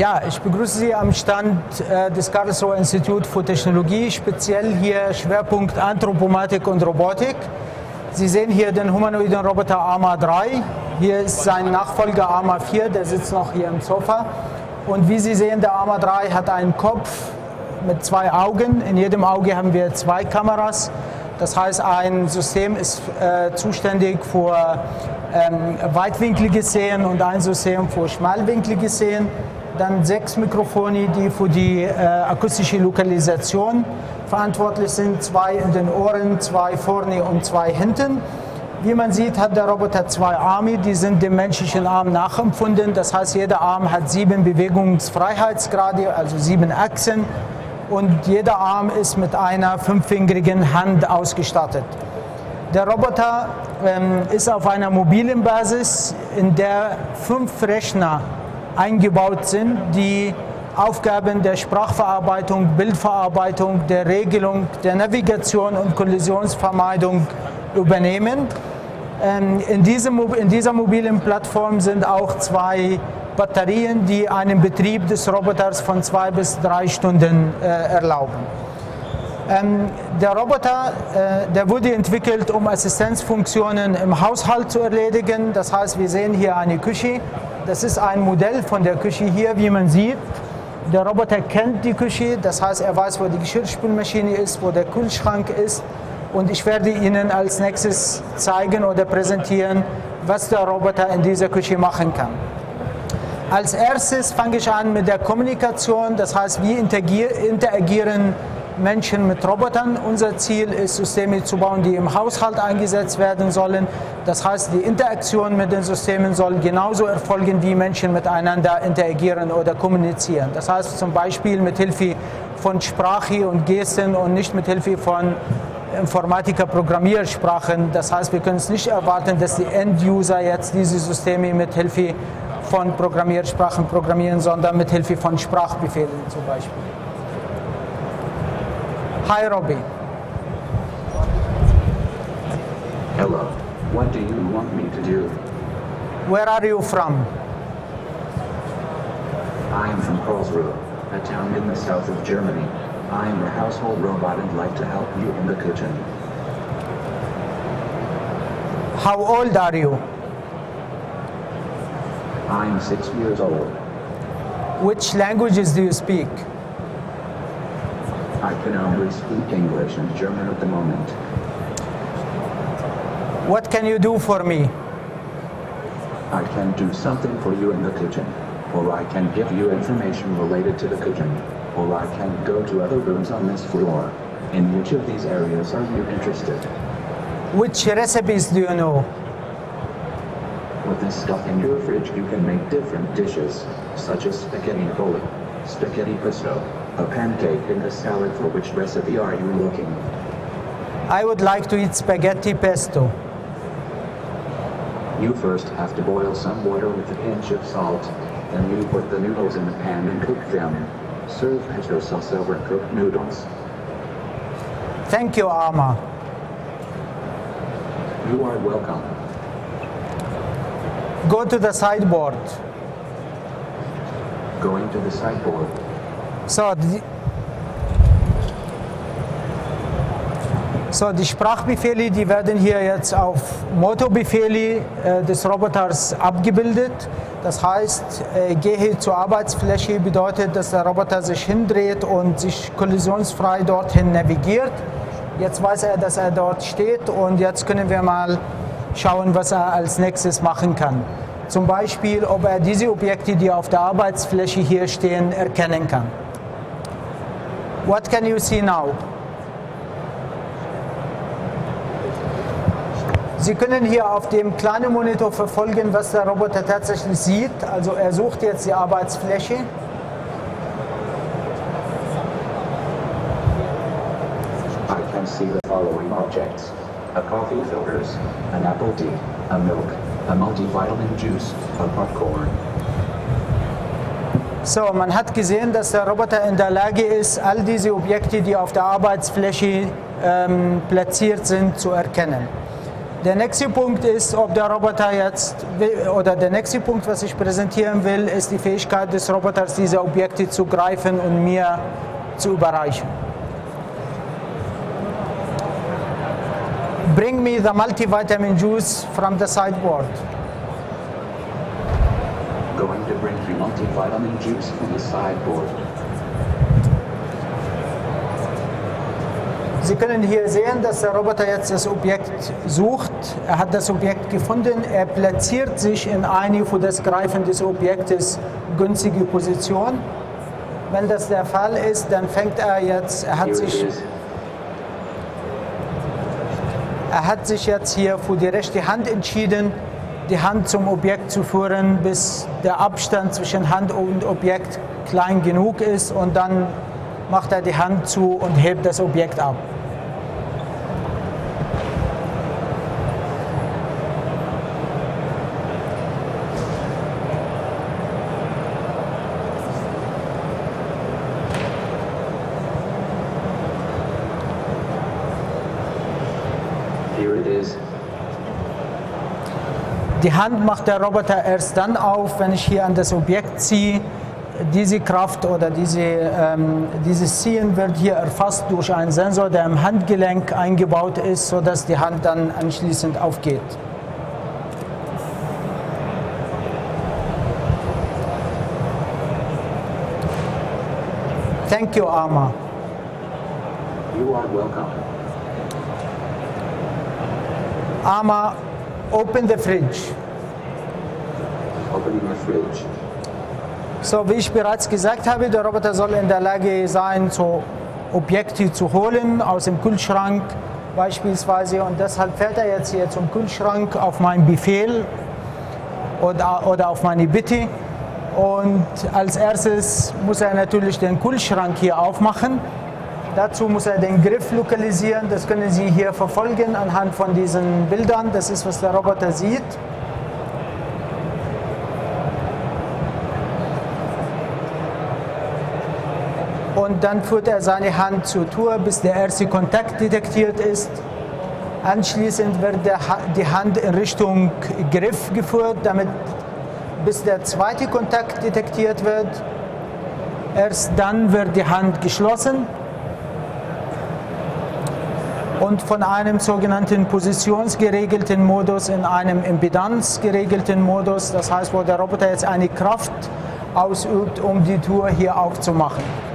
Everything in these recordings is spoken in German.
Ja, ich begrüße Sie am Stand äh, des Karlsruher Institut für Technologie, speziell hier Schwerpunkt Anthropomatik und Robotik. Sie sehen hier den humanoiden Roboter AMA 3. Hier ist sein Nachfolger AMA 4, der sitzt noch hier im Sofa. Und wie Sie sehen, der AMA 3 hat einen Kopf mit zwei Augen. In jedem Auge haben wir zwei Kameras. Das heißt, ein System ist äh, zuständig für ähm, weitwinkliges Sehen und ein System für schmalwinkliges Sehen. Dann sechs Mikrofone, die für die äh, akustische Lokalisation verantwortlich sind. Zwei in den Ohren, zwei vorne und zwei hinten. Wie man sieht, hat der Roboter zwei Arme, die sind dem menschlichen Arm nachempfunden. Das heißt, jeder Arm hat sieben Bewegungsfreiheitsgrade, also sieben Achsen und jeder Arm ist mit einer fünffingerigen Hand ausgestattet. Der Roboter ähm, ist auf einer mobilen Basis, in der fünf Rechner eingebaut sind, die Aufgaben der Sprachverarbeitung, Bildverarbeitung, der Regelung, der Navigation und Kollisionsvermeidung übernehmen. Ähm, in, diesem, in dieser mobilen Plattform sind auch zwei Batterien, die einen Betrieb des Roboters von zwei bis drei Stunden äh, erlauben. Ähm, der Roboter, äh, der wurde entwickelt, um Assistenzfunktionen im Haushalt zu erledigen. Das heißt, wir sehen hier eine Küche. Das ist ein Modell von der Küche hier, wie man sieht. Der Roboter kennt die Küche, das heißt, er weiß, wo die Geschirrspülmaschine ist, wo der Kühlschrank ist. Und ich werde Ihnen als nächstes zeigen oder präsentieren, was der Roboter in dieser Küche machen kann. Als erstes fange ich an mit der Kommunikation, das heißt, wie interagieren Menschen mit Robotern. Unser Ziel ist, Systeme zu bauen, die im Haushalt eingesetzt werden sollen. Das heißt, die Interaktion mit den Systemen soll genauso erfolgen, wie Menschen miteinander interagieren oder kommunizieren. Das heißt zum Beispiel mit Hilfe von Sprache und Gesten und nicht mit Hilfe von Informatiker-Programmiersprachen. Das heißt, wir können es nicht erwarten, dass die End-User jetzt diese Systeme mit Hilfe von Programmiersprachen programmieren, sondern mit Hilfe von Sprachbefehlen zum Beispiel. Hi Robbie. Hello. What do you want me to do? Where are you from? I am from Karlsruhe, a town in the south of Germany. I am a household robot and like to help you in the kitchen. How old are you? I am six years old. Which languages do you speak? I can only speak English and German at the moment. What can you do for me? I can do something for you in the kitchen, or I can give you information related to the kitchen, or I can go to other rooms on this floor. In which of these areas are you interested? Which recipes do you know? With this stuff in your fridge, you can make different dishes, such as spaghetti bolo, spaghetti pesto, a pancake, and a salad. For which recipe are you looking? I would like to eat spaghetti pesto. You first have to boil some water with a pinch of salt. Then you put the noodles in the pan and cook them. Serve pesto sauce over cooked noodles. Thank you, Ama. You are welcome. Go to the sideboard. Going to the sideboard. So, die, so, die Sprachbefehle, die werden hier jetzt auf Motorbefehle äh, des Roboters abgebildet. Das heißt, äh, gehe zur Arbeitsfläche bedeutet, dass der Roboter sich hindreht und sich kollisionsfrei dorthin navigiert. Jetzt weiß er, dass er dort steht und jetzt können wir mal schauen, was er als nächstes machen kann. Zum Beispiel, ob er diese Objekte, die auf der Arbeitsfläche hier stehen, erkennen kann. What can you see now? Sie können hier auf dem kleinen Monitor verfolgen, was der Roboter tatsächlich sieht. Also er sucht jetzt die Arbeitsfläche. I can see the following objects. A coffee filters, an apple tea, a milk, a multivitamin juice, a popcorn. So, man hat gesehen, dass der Roboter in der Lage ist, all diese Objekte, die auf der Arbeitsfläche ähm, platziert sind, zu erkennen. Der nächste Punkt ist, ob der Roboter jetzt, oder der nächste Punkt, was ich präsentieren will, ist die Fähigkeit des Roboters, diese Objekte zu greifen und mir zu überreichen. Bring me the multivitamin juice from the sideboard. Going to bring you multivitamin juice from the sideboard. Sie können hier sehen, dass der Roboter jetzt das Objekt sucht. Er hat das Objekt gefunden. Er platziert sich in eine für das Greifen des Objektes günstige Position. Wenn das der Fall ist, dann fängt er jetzt, er hat sich, er hat sich jetzt hier für die rechte Hand entschieden, die Hand zum Objekt zu führen, bis der Abstand zwischen Hand und Objekt klein genug ist und dann macht er die Hand zu und hebt das Objekt ab. Die Hand macht der Roboter erst dann auf, wenn ich hier an das Objekt ziehe. Diese Kraft oder diese, ähm, dieses Ziehen wird hier erfasst durch einen Sensor, der im Handgelenk eingebaut ist, sodass die Hand dann anschließend aufgeht. Thank you, Arma. You are welcome. Arma, open the fridge. Opening the fridge. So, wie ich bereits gesagt habe, der Roboter soll in der Lage sein, so Objekte zu holen aus dem Kühlschrank beispielsweise. Und deshalb fährt er jetzt hier zum Kühlschrank auf meinen Befehl oder, oder auf meine Bitte. Und als erstes muss er natürlich den Kühlschrank hier aufmachen. Dazu muss er den Griff lokalisieren. Das können Sie hier verfolgen anhand von diesen Bildern. Das ist, was der Roboter sieht. und dann führt er seine Hand zur Tür, bis der erste Kontakt detektiert ist. Anschließend wird die Hand in Richtung Griff geführt, damit bis der zweite Kontakt detektiert wird. Erst dann wird die Hand geschlossen und von einem sogenannten positionsgeregelten Modus in einem impedanzgeregelten Modus, das heißt, wo der Roboter jetzt eine Kraft ausübt, um die Tür hier aufzumachen.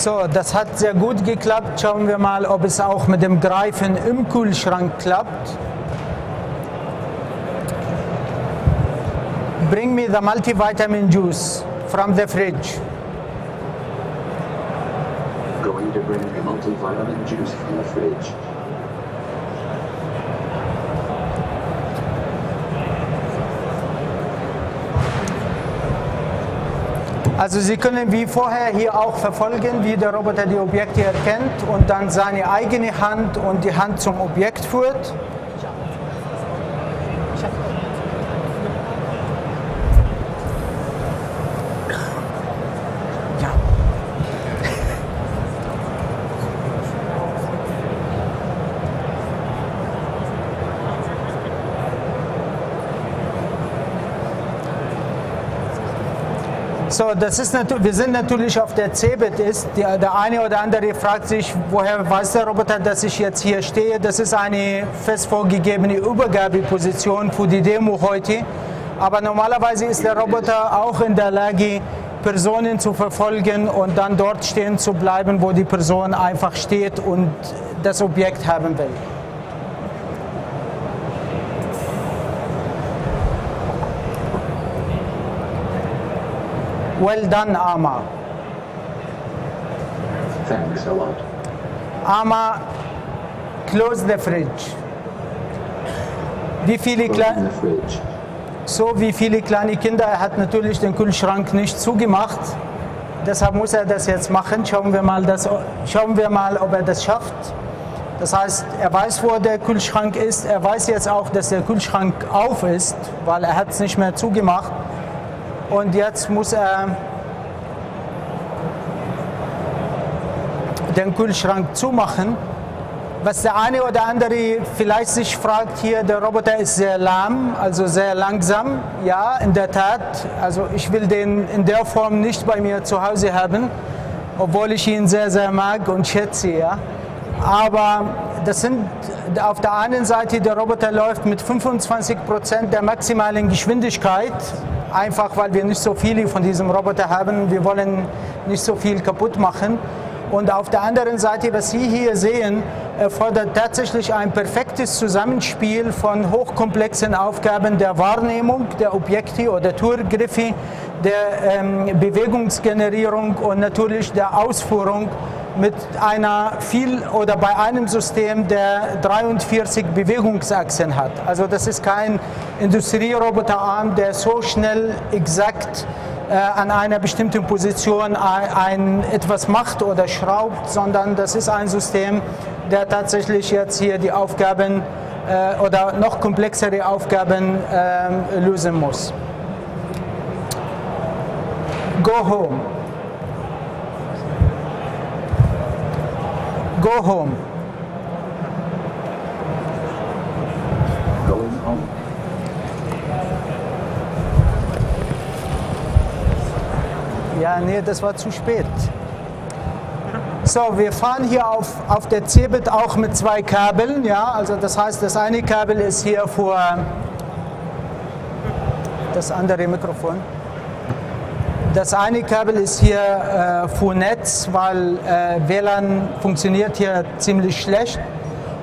So, das hat sehr gut geklappt. Schauen wir mal, ob es auch mit dem Greifen im Kühlschrank klappt. Bring me the multivitamin juice from the fridge. Going to bring you multivitamin juice from the fridge. Also Sie können wie vorher hier auch verfolgen, wie der Roboter die Objekte erkennt und dann seine eigene Hand und die Hand zum Objekt führt. So, das ist natürlich, wir sind natürlich auf der CeBIT ist. Der, der eine oder andere fragt sich, woher weiß der Roboter, dass ich jetzt hier stehe. Das ist eine fest vorgegebene Übergabeposition für die Demo heute. Aber normalerweise ist der Roboter auch in der Lage, Personen zu verfolgen und dann dort stehen zu bleiben, wo die Person einfach steht und das Objekt haben will. Well done, Ama. Thanks a lot. Ama, close the fridge. Wie viele, Open Kle the fridge. so wie viele kleine Kinder, er hat natürlich den Kühlschrank nicht zugemacht. Deshalb muss er das jetzt machen. Schauen wir mal, das, schauen wir mal ob er das schafft. Das heißt, er weiß, wo der Kühlschrank ist. Er weiß jetzt auch, dass der Kühlschrank auf ist, weil er hat es nicht mehr zugemacht. Und jetzt muss er den Kühlschrank zumachen. Was der eine oder andere vielleicht sich fragt hier, der Roboter ist sehr lahm, also sehr langsam. Ja, in der Tat. Also ich will den in der Form nicht bei mir zu Hause haben, obwohl ich ihn sehr, sehr mag und schätze. Ja. Aber das sind auf der einen Seite, der Roboter läuft mit 25 Prozent der maximalen Geschwindigkeit, einfach weil wir nicht so viele von diesem Roboter haben. Wir wollen nicht so viel kaputt machen. Und auf der anderen Seite, was Sie hier sehen, erfordert tatsächlich ein perfektes Zusammenspiel von hochkomplexen Aufgaben der Wahrnehmung der Objekte oder Tourgriffe, der ähm, Bewegungsgenerierung und natürlich der Ausführung mit einer viel oder bei einem System, der 43 Bewegungsachsen hat. Also das ist kein Industrieroboterarm, der so schnell exakt äh, an einer bestimmten Position ein, ein, etwas macht oder schraubt, sondern das ist ein System, der tatsächlich jetzt hier die Aufgaben äh, oder noch komplexere Aufgaben äh, lösen muss. Go home. Go home. Going home. Ja, nee, das war zu spät. So, wir fahren hier auf, auf der Cebit auch mit zwei Kabeln. Ja, also das heißt, das eine Kabel ist hier für das andere Mikrofon. Das eine Kabel ist hier äh, für Netz, weil äh, WLAN funktioniert hier ziemlich schlecht.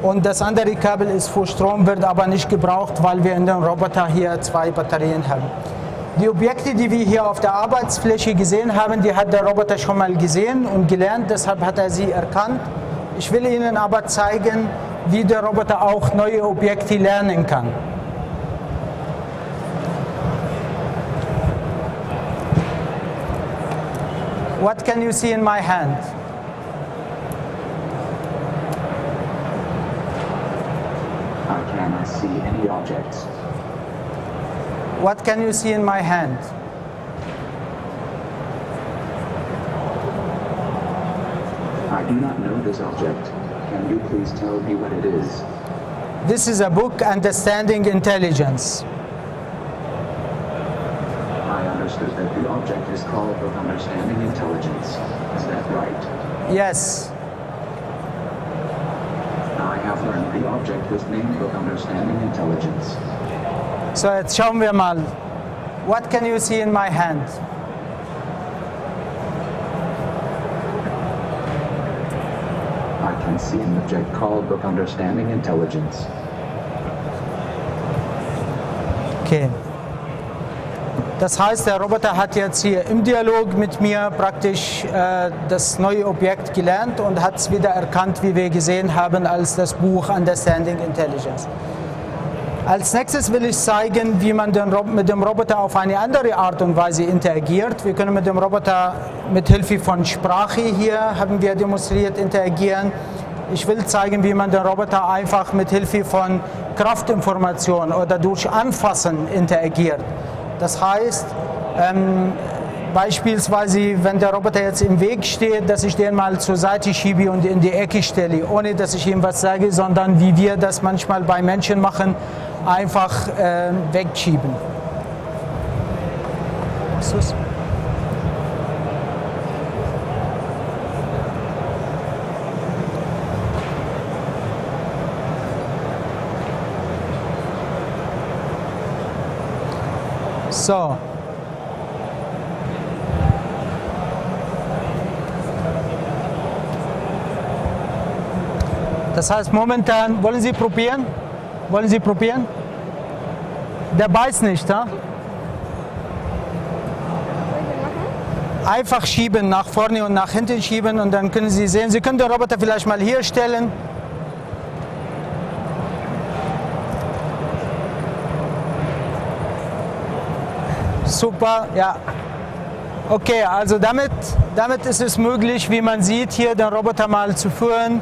Und das andere Kabel ist für Strom, wird aber nicht gebraucht, weil wir in dem Roboter hier zwei Batterien haben. Die Objekte, die wir hier auf der Arbeitsfläche gesehen haben, die hat der Roboter schon mal gesehen und gelernt, deshalb hat er sie erkannt. Ich will Ihnen aber zeigen, wie der Roboter auch neue Objekte lernen kann. What can you see in my hand? I cannot see any objects. What can you see in my hand? I do not know this object. Can you please tell me what it is? This is a book, Understanding Intelligence. I understood that the object is called Book Understanding Intelligence. Is that right? Yes, I have learned the object was named Book Understanding Intelligence. so jetzt schauen wir mal. What can you see in my hand? I can see an object called Book Understanding Intelligence. Okay. Das heißt, der Roboter hat jetzt hier im Dialog mit mir praktisch äh, das neue Objekt gelernt und hat es wieder erkannt, wie wir gesehen haben, als das Buch Understanding Intelligence. Als nächstes will ich zeigen, wie man den mit dem Roboter auf eine andere Art und Weise interagiert. Wir können mit dem Roboter mit Hilfe von Sprache hier, haben wir demonstriert, interagieren. Ich will zeigen, wie man den Roboter einfach mit Hilfe von Kraftinformation oder durch Anfassen interagiert. Das heißt, ähm, beispielsweise, wenn der Roboter jetzt im Weg steht, dass ich den mal zur Seite schiebe und in die Ecke stelle, ohne dass ich ihm was sage, sondern wie wir das manchmal bei Menschen machen, einfach äh, wegschieben. Ist das? So. Das heißt, momentan, wollen Sie probieren? Wollen Sie probieren? Der beißt nicht, ha? Einfach schieben, nach vorne und nach hinten schieben und dann können Sie sehen, Sie können den Roboter vielleicht mal hier stellen. Super, ja. Okay, also damit, damit ist es möglich, wie man sieht, hier den Roboter mal zu führen,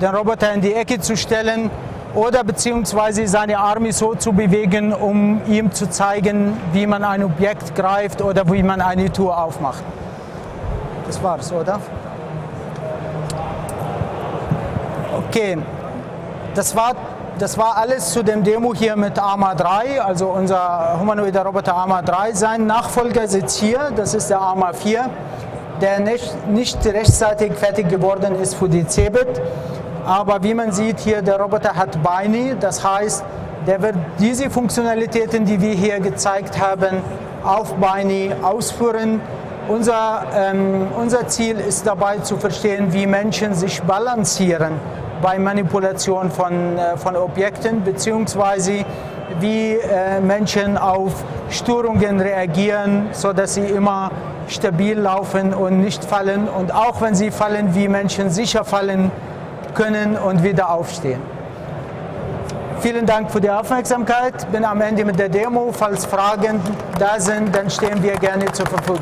den Roboter in die Ecke zu stellen oder beziehungsweise seine Arme so zu bewegen, um ihm zu zeigen, wie man ein Objekt greift oder wie man eine Tür aufmacht. Das war's, oder? Okay, das war, das war alles zu dem Demo hier mit AMA 3, also unser humanoider Roboter AMA 3. Sein Nachfolger sitzt hier, das ist der AMA 4, der nicht, nicht rechtzeitig fertig geworden ist für die CeBIT. Aber wie man sieht hier, der Roboter hat Beine, das heißt, der wird diese Funktionalitäten, die wir hier gezeigt haben, auf Beine ausführen. Unser, ähm, unser Ziel ist dabei zu verstehen, wie Menschen sich balancieren bei Manipulation von, äh, von Objekten, beziehungsweise wie äh, Menschen auf Störungen reagieren, sodass sie immer stabil laufen und nicht fallen. Und auch wenn sie fallen, wie Menschen sicher fallen können und wieder aufstehen. Vielen Dank für die Aufmerksamkeit. Bin am Ende mit der Demo. Falls Fragen da sind, dann stehen wir gerne zur Verfügung.